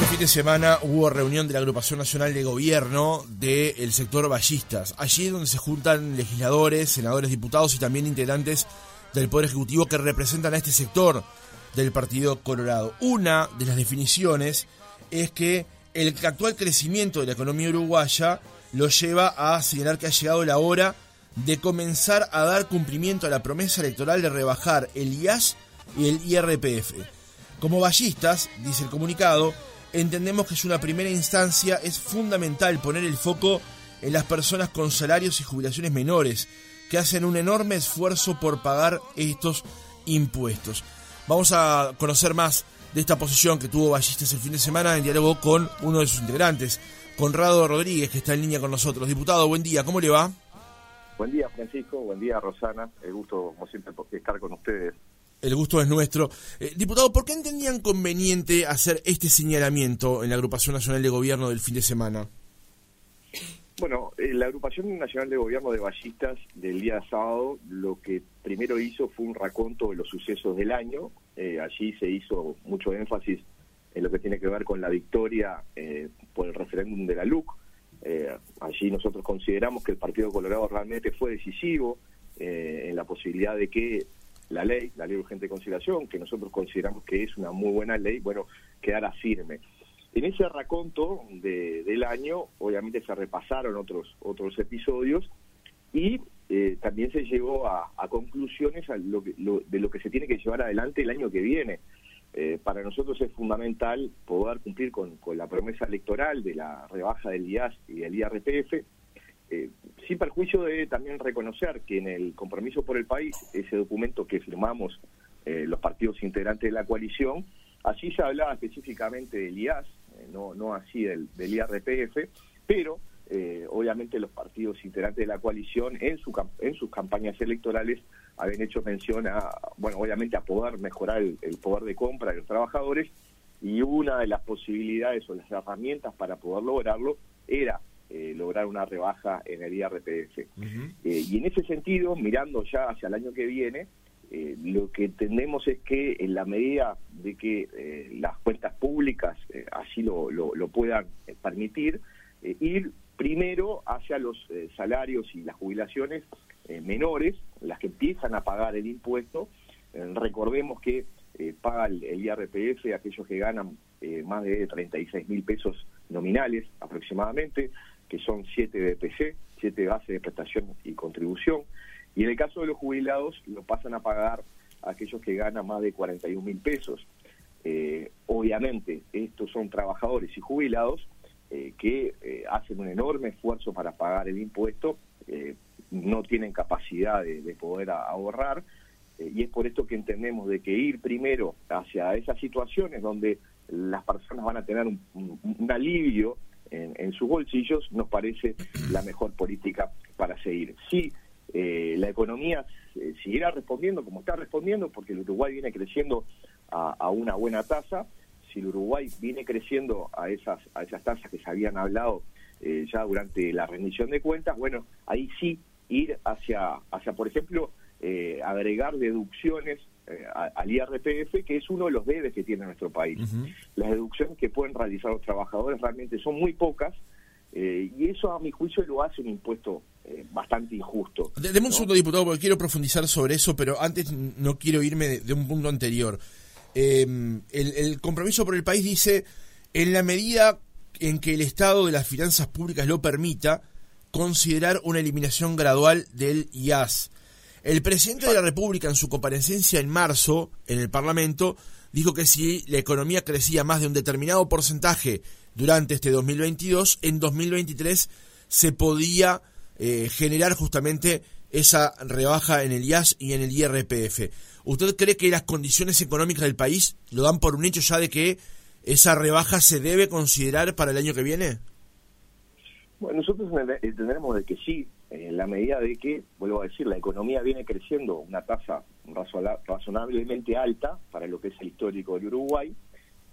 Este fin de semana hubo reunión de la Agrupación Nacional de Gobierno del sector ballistas. Allí es donde se juntan legisladores, senadores, diputados y también integrantes del Poder Ejecutivo que representan a este sector del Partido Colorado. Una de las definiciones es que el actual crecimiento de la economía uruguaya lo lleva a señalar que ha llegado la hora de comenzar a dar cumplimiento a la promesa electoral de rebajar el IAS y el IRPF. Como ballistas, dice el comunicado, entendemos que es una primera instancia, es fundamental poner el foco en las personas con salarios y jubilaciones menores, que hacen un enorme esfuerzo por pagar estos impuestos. Vamos a conocer más de esta posición que tuvo Ballistas el fin de semana en diálogo con uno de sus integrantes, Conrado Rodríguez, que está en línea con nosotros. Diputado, buen día, ¿cómo le va? Buen día, Francisco, buen día, Rosana. El gusto, como siempre, estar con ustedes. El gusto es nuestro. Eh, diputado, ¿por qué entendían conveniente hacer este señalamiento en la Agrupación Nacional de Gobierno del fin de semana? Bueno, eh, la Agrupación Nacional de Gobierno de Ballistas del día sábado lo que primero hizo fue un raconto de los sucesos del año. Eh, allí se hizo mucho énfasis en lo que tiene que ver con la victoria por el referéndum de la LUC. allí nosotros consideramos que el Partido Colorado realmente fue decisivo en la posibilidad de que la ley, la ley de urgente conciliación, que nosotros consideramos que es una muy buena ley, bueno, quedara firme. En ese raconto de, del año, obviamente se repasaron otros, otros episodios y eh, también se llegó a, conclusiones de lo que se tiene que llevar adelante el año que viene. Eh, para nosotros es fundamental poder cumplir con, con, la promesa electoral de la rebaja del IAS y del IRPF, eh, sin perjuicio de también reconocer que en el compromiso por el país, ese documento que firmamos eh, los partidos integrantes de la coalición, allí se hablaba específicamente del IAS, eh, no, no así del, del IRPF, pero obviamente los partidos integrantes de la coalición en, su, en sus campañas electorales habían hecho mención a, bueno, obviamente a poder mejorar el poder de compra de los trabajadores y una de las posibilidades o las herramientas para poder lograrlo era eh, lograr una rebaja en el IRPF. Eh, y en ese sentido, mirando ya hacia el año que viene, eh, lo que entendemos es que en la medida de que las cuentas públicas así lo, lo, puedan permitir, ir primero hacia los salarios y las jubilaciones menores, las que empiezan a pagar el impuesto. recordemos que paga el, el, IRPF aquellos que ganan más de 36 mil pesos nominales aproximadamente, que son siete BPC, siete bases de prestación y contribución, y en el caso de los jubilados lo pasan a pagar aquellos que ganan más de 41 mil pesos. Eh, obviamente, estos son trabajadores y jubilados eh, que eh, hacen un enorme esfuerzo para pagar el impuesto, no tienen capacidad de, poder ahorrar, y es por esto que entendemos de que ir primero hacia esas situaciones donde las personas van a tener un alivio en, sus bolsillos, nos parece la mejor política para seguir. Si eh, la economía eh, siguiera respondiendo como está respondiendo, porque el Uruguay viene creciendo a, una buena tasa, si el Uruguay viene creciendo a esas, a esas tasas que se habían hablado eh, ya durante la rendición de cuentas, bueno, ahí sí ir hacia, hacia por ejemplo, agregar deducciones eh, al IRPF, que es uno de los debes que tiene nuestro país. Las deducciones que pueden realizar los trabajadores realmente son muy pocas eh, y eso a mi juicio lo hace un impuesto eh, bastante injusto. Deme un segundo, diputado, porque quiero profundizar sobre eso, pero antes no quiero irme de, un punto anterior. Em, el, el compromiso por el país dice, en la medida en que el estado de las finanzas públicas lo permita, considerar una eliminación gradual del IAS. El presidente de la República en su comparecencia en marzo en el Parlamento dijo que si la economía crecía más de un determinado porcentaje durante este 2022, en 2023 se podía eh, generar justamente esa rebaja en el IAS y en el IRPF. ¿Usted cree que las condiciones económicas del país lo dan por un hecho ya de que esa rebaja se debe considerar para el año que viene? Bueno, nosotros entendemos de que sí, en la medida de que, vuelvo a decir, la economía viene creciendo una tasa razonablemente alta para lo que es el histórico del Uruguay.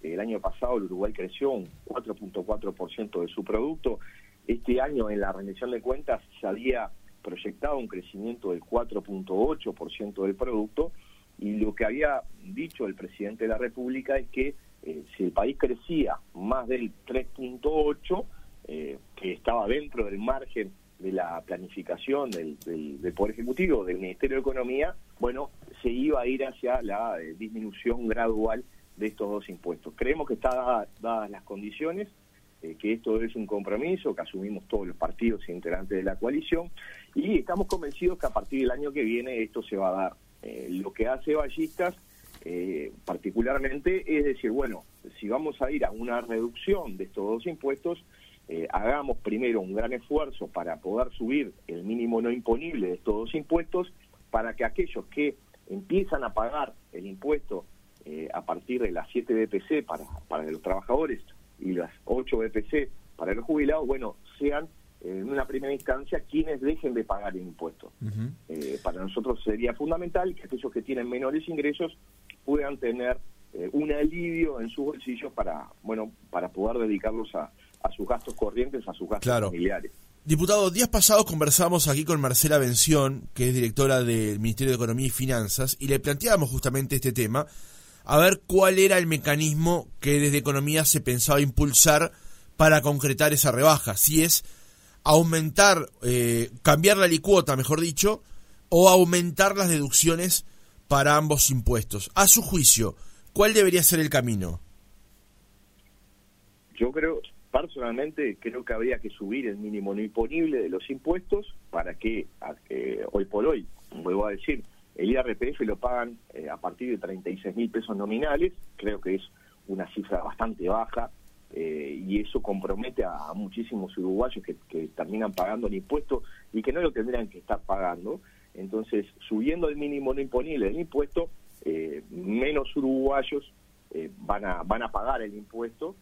El año pasado el Uruguay creció un 4.4% de su producto. Este año en la rendición de cuentas se había proyectado un crecimiento del 4.8% del producto y lo que había dicho el presidente de la República es que si el país crecía más del 3.8, que estaba dentro del margen de la planificación del, del, Poder Ejecutivo, del Ministerio de Economía, bueno, se iba a ir hacia la disminución gradual de estos dos impuestos. Creemos que está dadas las condiciones, eh, que esto es un compromiso que asumimos todos los partidos integrantes de la coalición y estamos convencidos que a partir del año que viene esto se va a dar. Eh, lo que hace Ballistas eh, particularmente es decir, bueno, si vamos a ir a una reducción de estos dos impuestos, hagamos primero un gran esfuerzo para poder subir el mínimo no imponible de estos dos impuestos para que aquellos que empiezan a pagar el impuesto a partir de las 7 BPC para, para los trabajadores y las 8 BPC para los jubilados, bueno, sean en una primera instancia quienes dejen de pagar el impuesto. Eh, para nosotros sería fundamental que aquellos que tienen menores ingresos puedan tener eh, un alivio en sus bolsillos para, bueno, para poder dedicarlos a, a sus gastos corrientes, a sus gastos familiares. Diputado, días pasados conversamos aquí con Marcela Bención, que es directora del Ministerio de Economía y Finanzas, y le planteábamos justamente este tema a ver cuál era el mecanismo que desde Economía se pensaba impulsar para concretar esa rebaja. Si es aumentar, eh, cambiar la licuota, mejor dicho, o aumentar las deducciones para ambos impuestos. A su juicio, ¿cuál debería ser el camino? Yo creo, personalmente, creo que habría que subir el mínimo no imponible de los impuestos para que, eh, hoy por hoy, vuelvo a decir, el IRPF lo pagan eh, a partir de 36 mil pesos nominales, creo que es una cifra bastante baja eh, y eso compromete a, muchísimos uruguayos que, terminan pagando el impuesto y que no lo tendrían que estar pagando. Entonces, subiendo el mínimo no imponible del impuesto, menos uruguayos van, a, van a pagar el impuesto.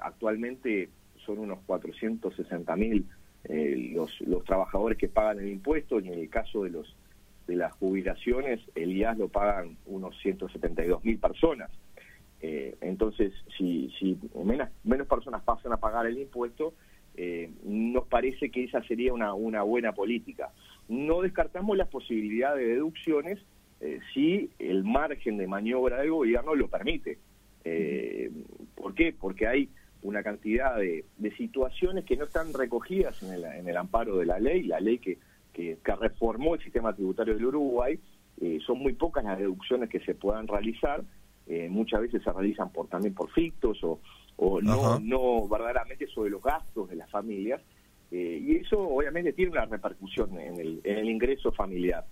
Actualmente son unos 460 mil los, los trabajadores que pagan el impuesto y en el caso de los de las jubilaciones, el IAS lo pagan unos 172 mil personas. Eh, entonces, si, si menos, personas pasan a pagar el impuesto, eh, nos parece que esa sería una, una buena política. No descartamos la posibilidad de deducciones eh, si el margen de maniobra del gobierno lo permite. ¿Por qué? Porque hay una cantidad de, de, situaciones que no están recogidas en el, en el amparo de la ley, la ley que que, reformó el sistema tributario del Uruguay. Eh, son muy pocas las deducciones que se puedan realizar. Eh, muchas veces se realizan por también por fictos o, o no, no verdaderamente sobre los gastos de las familias. Eh, y eso obviamente tiene una repercusión en el, en el ingreso familiar.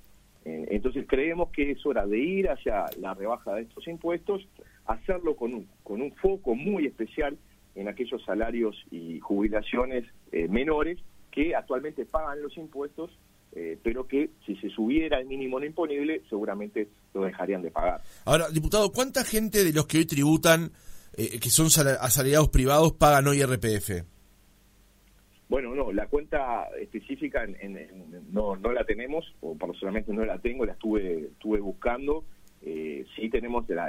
entonces creemos que es hora de ir hacia la rebaja de estos impuestos, hacerlo con un, con un foco muy especial en aquellos salarios y jubilaciones menores que actualmente pagan los impuestos eh, pero que si se subiera el mínimo no imponible, seguramente lo dejarían de pagar. Ahora, diputado, ¿cuánta gente de los que hoy tributan, eh, que son asalariados privados, pagan hoy RPF? Bueno, no, la cuenta específica en, no, no la tenemos, o personalmente no la tengo, la estuve, estuve buscando. Eh, sí tenemos la,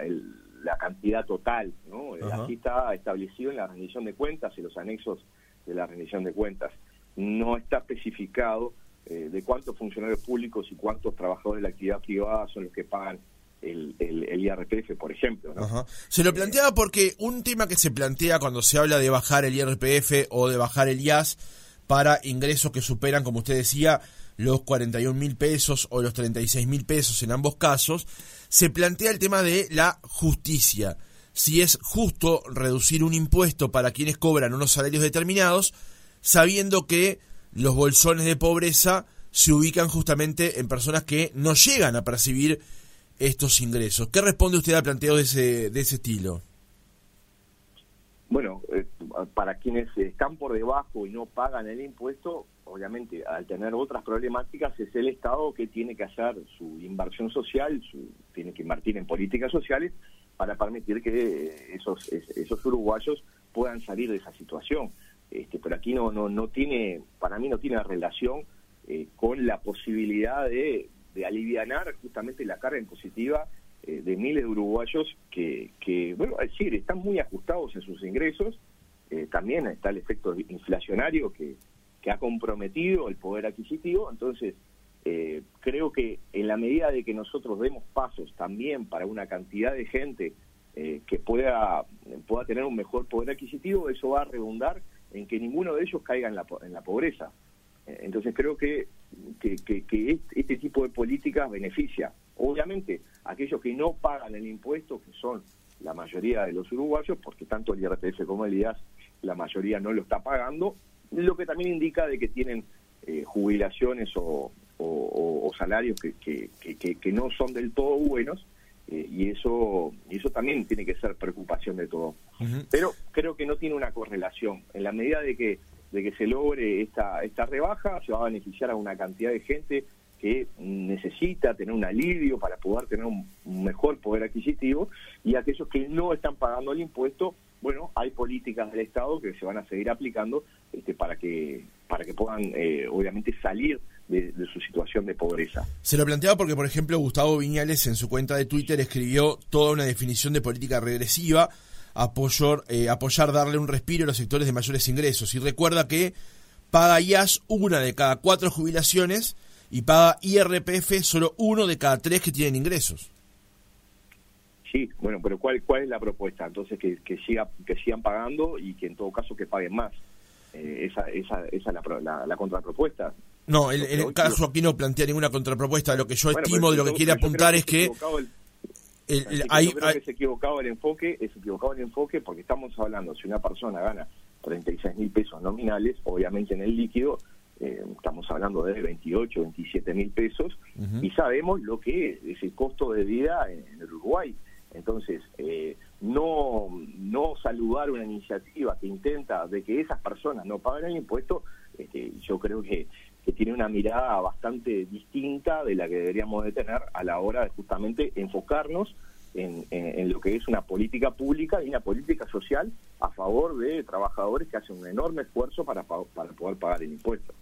la cantidad total, ¿no? Así está establecido en la rendición de cuentas y los anexos de la rendición de cuentas. No está especificado eh, de cuántos funcionarios públicos y cuántos trabajadores de la actividad privada son los que pagan el, el, IRPF, por ejemplo. Se lo planteaba porque un tema que se plantea cuando se habla de bajar el IRPF o de bajar el IAS para ingresos que superan, como usted decía, los 41 mil pesos o los 36 mil pesos en ambos casos, se plantea el tema de la justicia. Si es justo reducir un impuesto para quienes cobran unos salarios determinados, sabiendo que los bolsones de pobreza se ubican justamente en personas que no llegan a percibir estos ingresos. ¿Qué responde usted a planteos de ese, de ese estilo? Bueno, para quienes están por debajo y no pagan el impuesto, obviamente al tener otras problemáticas es el Estado que tiene que hacer su inversión social, su, tiene que invertir en políticas sociales para permitir que esos, esos uruguayos puedan salir de esa situación. Este, pero aquí no, no, no tiene, para mí no tiene relación eh, con la posibilidad de, de aliviar justamente la carga impositiva eh, de miles de uruguayos que, que, bueno, es decir, están muy ajustados en sus ingresos, eh, también está el efecto inflacionario que, que ha comprometido el poder adquisitivo, entonces creo que en la medida de que nosotros demos pasos también para una cantidad de gente eh, que pueda, pueda tener un mejor poder adquisitivo, eso va a redundar en que ninguno de ellos caiga en la, en la pobreza. Eh, entonces creo que, que, que, este tipo de políticas beneficia, obviamente, aquellos que no pagan el impuesto, que son la mayoría de los uruguayos, porque tanto el IRPF como el IAS, la mayoría no lo está pagando, lo que también indica de que tienen eh, jubilaciones o, o, salarios que, que, que, no son del todo buenos eh, y eso y eso también tiene que ser preocupación de todos. Pero creo que no tiene una correlación. En la medida de que de que se logre esta esta rebaja, se va a beneficiar a una cantidad de gente que necesita tener un alivio para poder tener un, mejor poder adquisitivo y aquellos que no están pagando el impuesto, bueno, hay políticas del Estado que se van a seguir aplicando este, para que para que puedan eh, obviamente salir de, su situación de pobreza. Se lo planteaba porque, por ejemplo, Gustavo Viñales en su cuenta de Twitter escribió toda una definición de política regresiva, apoyar, eh, apoyar darle un respiro a los sectores de mayores ingresos. Y recuerda que paga IAS una de cada cuatro jubilaciones y paga IRPF solo uno de cada tres que tienen ingresos. Sí, bueno, pero ¿cuál, cuál es la propuesta? Entonces, que, que, siga, que sigan pagando y que en todo caso que paguen más. Eh, esa, esa, esa es la, la, contrapropuesta. No, en el caso aquí no plantea ninguna contrapropuesta. Lo que yo estimo de lo que quiere apuntar es que... El, hay, yo creo que es equivocado el enfoque, es equivocado el enfoque porque estamos hablando, si una persona gana 36 mil pesos nominales, obviamente en el líquido, eh, estamos hablando de 28, 27 mil pesos, y sabemos lo que es el costo de vida en, el Uruguay. Entonces, eh, no, no saludar una iniciativa que intenta de que esas personas no paguen el impuesto, este, yo creo que, que tiene una mirada bastante distinta de la que deberíamos de tener a la hora de justamente enfocarnos en, en, lo que es una política pública y una política social a favor de trabajadores que hacen un enorme esfuerzo para, para poder pagar el impuesto.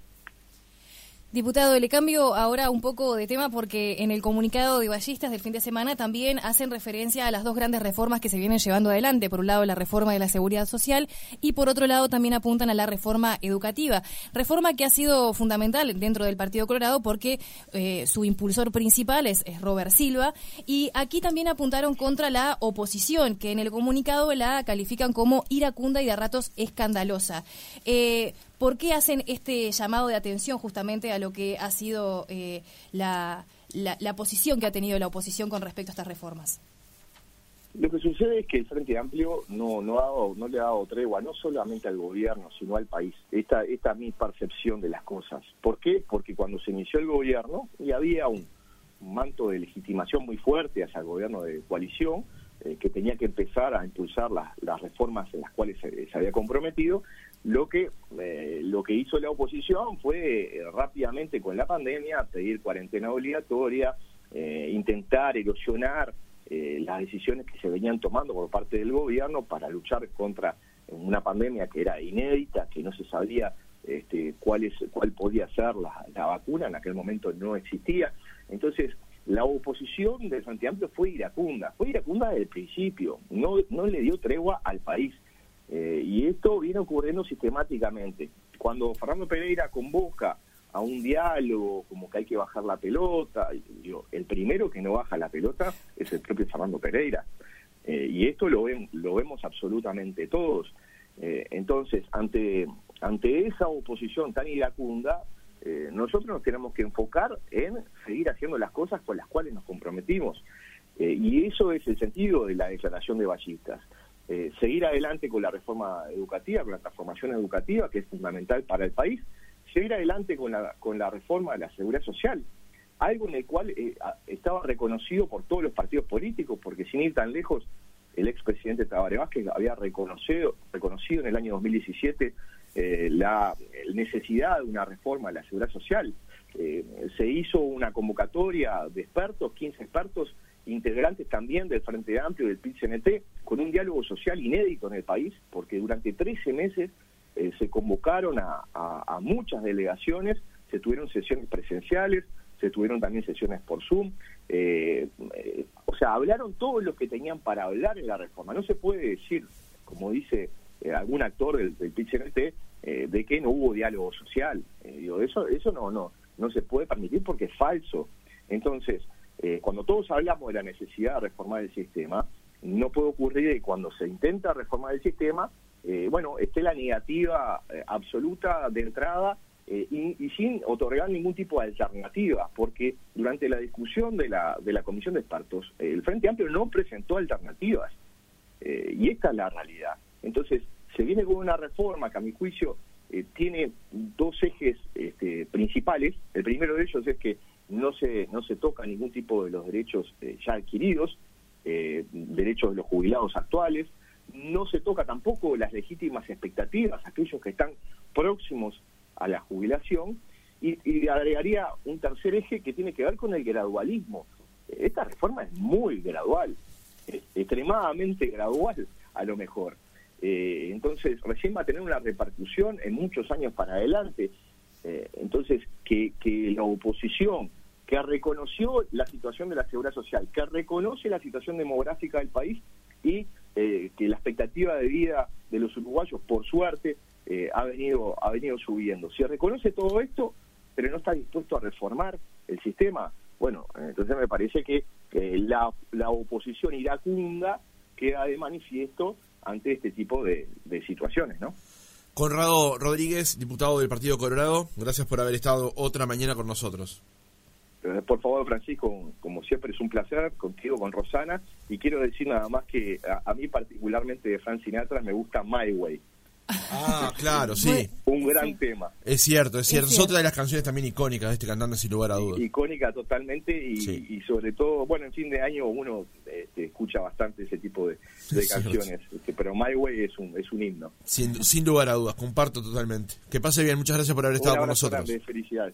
Diputado, le cambio ahora un poco de tema porque en el comunicado de Ballistas del fin de semana también hacen referencia a las dos grandes reformas que se vienen llevando adelante. Por un lado, la reforma de la seguridad social y por otro lado también apuntan a la reforma educativa. Reforma que ha sido fundamental dentro del Partido Colorado porque eh, su impulsor principal es, Robert Silva. Y aquí también apuntaron contra la oposición, que en el comunicado la califican como iracunda y de ratos escandalosa. Eh, ¿Por qué hacen este llamado de atención justamente a lo que ha sido eh, la, la, posición que ha tenido la oposición con respecto a estas reformas? Lo que sucede es que el Frente Amplio no, no, ha dado, no le ha dado tregua no solamente al gobierno, sino al país. Esta, esta es mi percepción de las cosas. ¿Por qué? Porque cuando se inició el gobierno y había un, manto de legitimación muy fuerte hacia el gobierno de coalición, eh, que tenía que empezar a impulsar las, las reformas en las cuales se, se había comprometido, lo que, eh, lo que hizo la oposición fue eh, rápidamente con la pandemia pedir cuarentena obligatoria, eh, intentar erosionar las decisiones que se venían tomando por parte del gobierno para luchar contra una pandemia que era inédita, que no se sabía este, cuál, es, cuál podía ser la, la vacuna, en aquel momento no existía. Entonces, la oposición del Frente fue iracunda, fue iracunda desde el principio, no, no le dio tregua al país. Eh, y esto viene ocurriendo sistemáticamente. Cuando Fernando Pereira convoca a un diálogo, como que hay que bajar la pelota, el primero que no baja la pelota es el propio Fernando Pereira. Eh, y esto lo, ven, lo vemos absolutamente todos. Eh, entonces, ante, ante esa oposición tan iracunda, nosotros nos tenemos que enfocar en seguir haciendo las cosas con las cuales nos comprometimos. y eso es el sentido de la declaración de Ballistas. Eh, seguir adelante con la reforma educativa, con la transformación educativa, que es fundamental para el país, seguir adelante con la, con la reforma de la seguridad social, algo en el cual eh, estaba reconocido por todos los partidos políticos, porque sin ir tan lejos, el expresidente Tabaré Vázquez había reconocido, reconocido en el año 2017 eh, la necesidad de una reforma de la seguridad social. se hizo una convocatoria de expertos, 15 expertos, integrantes también del Frente Amplio del PIT-CNT, con un diálogo social inédito en el país, porque durante 13 meses eh, se convocaron a, muchas delegaciones, se tuvieron sesiones presenciales, se tuvieron también sesiones por Zoom, eh, eh, o sea, hablaron todos los que tenían para hablar en la reforma. No se puede decir, como dice algún actor del, del PIT-CNT, de que no hubo diálogo social. digo, eso, eso no, no, no se puede permitir porque es falso. Entonces, eh, cuando todos hablamos de la necesidad de reformar el sistema, no puede ocurrir que cuando se intenta reformar el sistema, eh, bueno, esté la negativa eh, absoluta de entrada eh, y, sin otorgar ningún tipo de alternativa, porque durante la discusión de la, de la Comisión de Expertos, el Frente Amplio no presentó alternativas. y esta es la realidad. Entonces, se viene con una reforma que a mi juicio tiene dos ejes este, principales. El primero de ellos es que no se, no se toca ningún tipo de los derechos ya adquiridos, derechos de los jubilados actuales, no se toca tampoco las legítimas expectativas, aquellos que están próximos a la jubilación, y, agregaría un tercer eje que tiene que ver con el gradualismo. Esta reforma es muy gradual, extremadamente gradual a lo mejor. Eh, entonces, recién va a tener una repercusión en muchos años para adelante. Eh, entonces, que, que la oposición, que reconoció la situación de la seguridad social, que reconoce la situación demográfica del país y eh, que la expectativa de vida de los uruguayos, por suerte, eh, ha venido ha venido subiendo. Si reconoce todo esto, pero no está dispuesto a reformar el sistema, bueno, entonces me parece que la, la oposición iracunda queda de manifiesto ante este tipo de, de situaciones, ¿no? Conrado Rodríguez, diputado del Partido Colorado, gracias por haber estado otra mañana con nosotros. Eh, por favor, Francisco, como siempre es un placer contigo, con Rosana, y quiero decir nada más que a, mí particularmente de Frank Sinatra me gusta My Way. Ah, claro, sí. Un gran tema. Es cierto, es cierto. Es, otra de las canciones también icónicas de este cantante, sin lugar a dudas. Icónica totalmente y, sobre todo, bueno, en fin de año uno este, escucha bastante ese tipo de, canciones. Este, pero My Way es un, es un himno. Sin, sin lugar a dudas, comparto totalmente. Que pase bien, muchas gracias por haber estado con nosotros. Felicidades.